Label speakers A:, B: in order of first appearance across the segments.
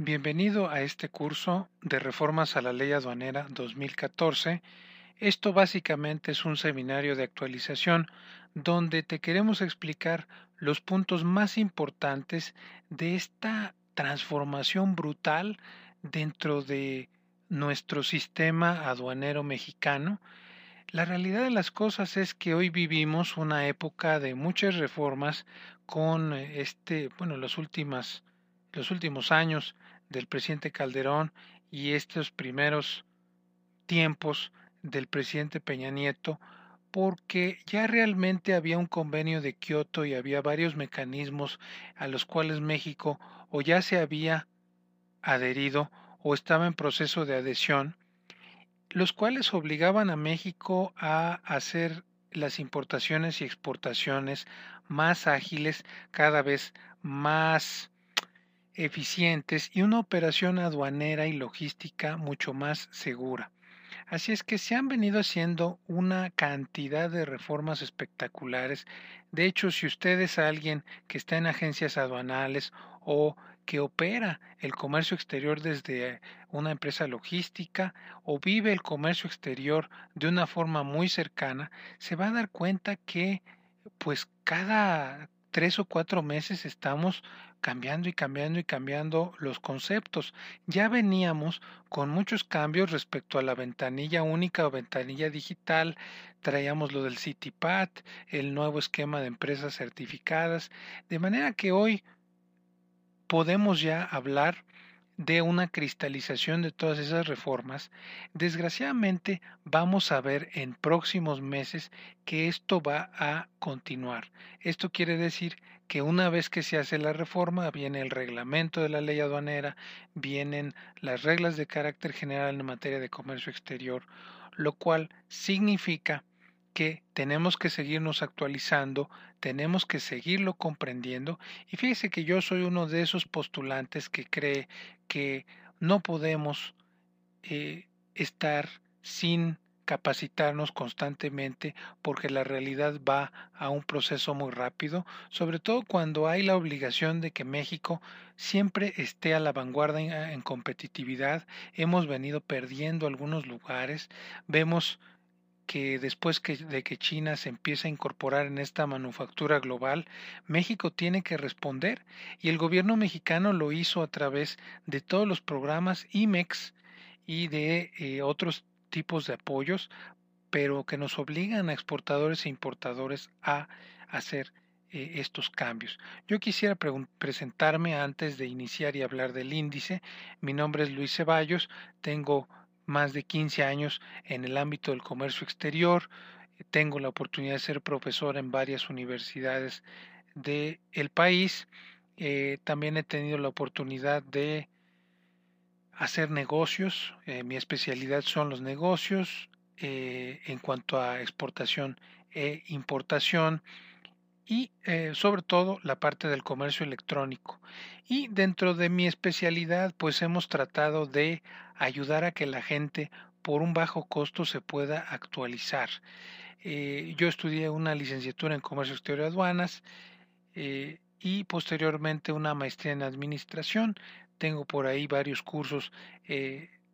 A: Bienvenido a este curso de Reformas a la Ley Aduanera 2014. Esto básicamente es un seminario de actualización donde te queremos explicar los puntos más importantes de esta transformación brutal dentro de nuestro sistema aduanero mexicano. La realidad de las cosas es que hoy vivimos una época de muchas reformas con este, bueno, las últimas los últimos años del presidente Calderón y estos primeros tiempos del presidente Peña Nieto, porque ya realmente había un convenio de Kioto y había varios mecanismos a los cuales México o ya se había adherido o estaba en proceso de adhesión, los cuales obligaban a México a hacer las importaciones y exportaciones más ágiles, cada vez más eficientes y una operación aduanera y logística mucho más segura. Así es que se han venido haciendo una cantidad de reformas espectaculares. De hecho, si usted es alguien que está en agencias aduanales o que opera el comercio exterior desde una empresa logística o vive el comercio exterior de una forma muy cercana, se va a dar cuenta que pues cada tres o cuatro meses estamos cambiando y cambiando y cambiando los conceptos. Ya veníamos con muchos cambios respecto a la ventanilla única o ventanilla digital, traíamos lo del CityPad, el nuevo esquema de empresas certificadas, de manera que hoy podemos ya hablar de una cristalización de todas esas reformas, desgraciadamente vamos a ver en próximos meses que esto va a continuar. Esto quiere decir que una vez que se hace la reforma, viene el reglamento de la ley aduanera, vienen las reglas de carácter general en materia de comercio exterior, lo cual significa que tenemos que seguirnos actualizando, tenemos que seguirlo comprendiendo y fíjese que yo soy uno de esos postulantes que cree que no podemos eh, estar sin capacitarnos constantemente porque la realidad va a un proceso muy rápido, sobre todo cuando hay la obligación de que México siempre esté a la vanguardia en competitividad. Hemos venido perdiendo algunos lugares, vemos que después que, de que China se empieza a incorporar en esta manufactura global, México tiene que responder y el gobierno mexicano lo hizo a través de todos los programas IMEX y de eh, otros tipos de apoyos, pero que nos obligan a exportadores e importadores a hacer eh, estos cambios. Yo quisiera presentarme antes de iniciar y hablar del índice. Mi nombre es Luis Ceballos, tengo más de 15 años en el ámbito del comercio exterior. Tengo la oportunidad de ser profesor en varias universidades del el país. Eh, también he tenido la oportunidad de hacer negocios. Eh, mi especialidad son los negocios eh, en cuanto a exportación e importación y eh, sobre todo la parte del comercio electrónico. Y dentro de mi especialidad pues hemos tratado de ayudar a que la gente por un bajo costo se pueda actualizar. Eh, yo estudié una licenciatura en comercio exterior y aduanas eh, y posteriormente una maestría en administración. Tengo por ahí varios cursos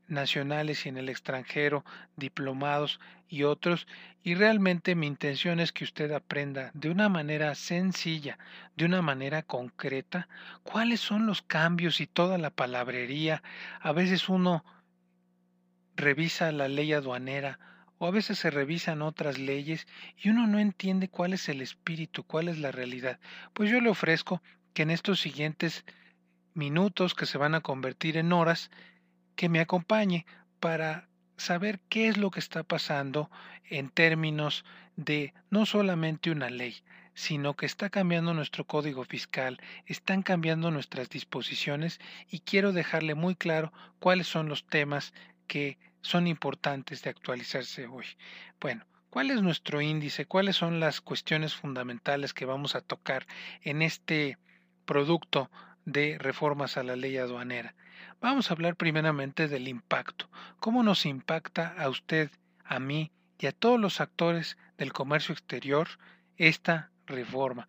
A: nacionales y en el extranjero, diplomados y otros, y realmente mi intención es que usted aprenda de una manera sencilla, de una manera concreta, cuáles son los cambios y toda la palabrería. A veces uno revisa la ley aduanera o a veces se revisan otras leyes y uno no entiende cuál es el espíritu, cuál es la realidad. Pues yo le ofrezco que en estos siguientes minutos que se van a convertir en horas, que me acompañe para saber qué es lo que está pasando en términos de no solamente una ley, sino que está cambiando nuestro código fiscal, están cambiando nuestras disposiciones y quiero dejarle muy claro cuáles son los temas que son importantes de actualizarse hoy. Bueno, ¿cuál es nuestro índice? ¿Cuáles son las cuestiones fundamentales que vamos a tocar en este producto de reformas a la ley aduanera. Vamos a hablar primeramente del impacto. ¿Cómo nos impacta a usted, a mí y a todos los actores del comercio exterior esta reforma?